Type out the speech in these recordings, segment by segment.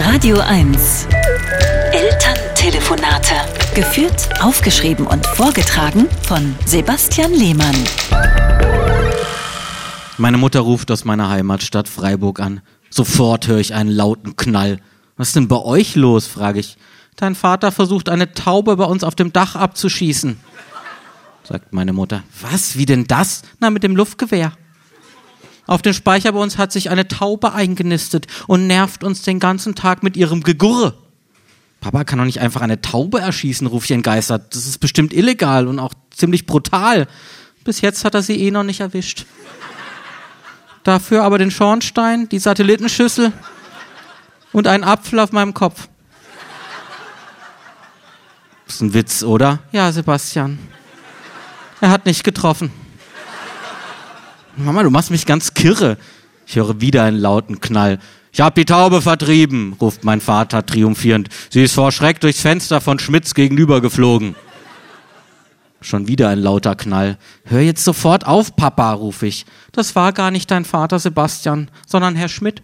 Radio 1. Elterntelefonate. Geführt, aufgeschrieben und vorgetragen von Sebastian Lehmann. Meine Mutter ruft aus meiner Heimatstadt Freiburg an. Sofort höre ich einen lauten Knall. Was ist denn bei euch los? frage ich. Dein Vater versucht eine Taube bei uns auf dem Dach abzuschießen, sagt meine Mutter. Was? Wie denn das? Na, mit dem Luftgewehr. Auf dem Speicher bei uns hat sich eine Taube eingenistet und nervt uns den ganzen Tag mit ihrem Gegurre. Papa kann doch nicht einfach eine Taube erschießen, ruft ich entgeistert. Das ist bestimmt illegal und auch ziemlich brutal. Bis jetzt hat er sie eh noch nicht erwischt. Dafür aber den Schornstein, die Satellitenschüssel und einen Apfel auf meinem Kopf. Das ist ein Witz, oder? Ja, Sebastian. Er hat nicht getroffen. Mama, du machst mich ganz kirre. Ich höre wieder einen lauten Knall. Ich hab die Taube vertrieben, ruft mein Vater triumphierend. Sie ist vor Schreck durchs Fenster von Schmitz gegenüber geflogen. Schon wieder ein lauter Knall. Hör jetzt sofort auf, Papa, ruf ich. Das war gar nicht dein Vater Sebastian, sondern Herr Schmidt.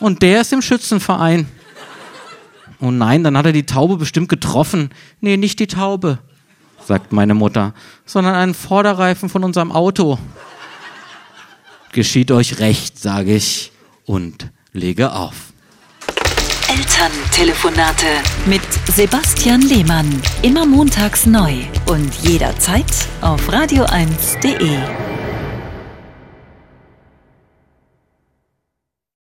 Und der ist im Schützenverein. Oh nein, dann hat er die Taube bestimmt getroffen. Nee, nicht die Taube sagt meine Mutter, sondern einen Vorderreifen von unserem Auto. Geschieht euch recht, sage ich und lege auf. Elterntelefonate mit Sebastian Lehmann. Immer montags neu und jederzeit auf radio1.de.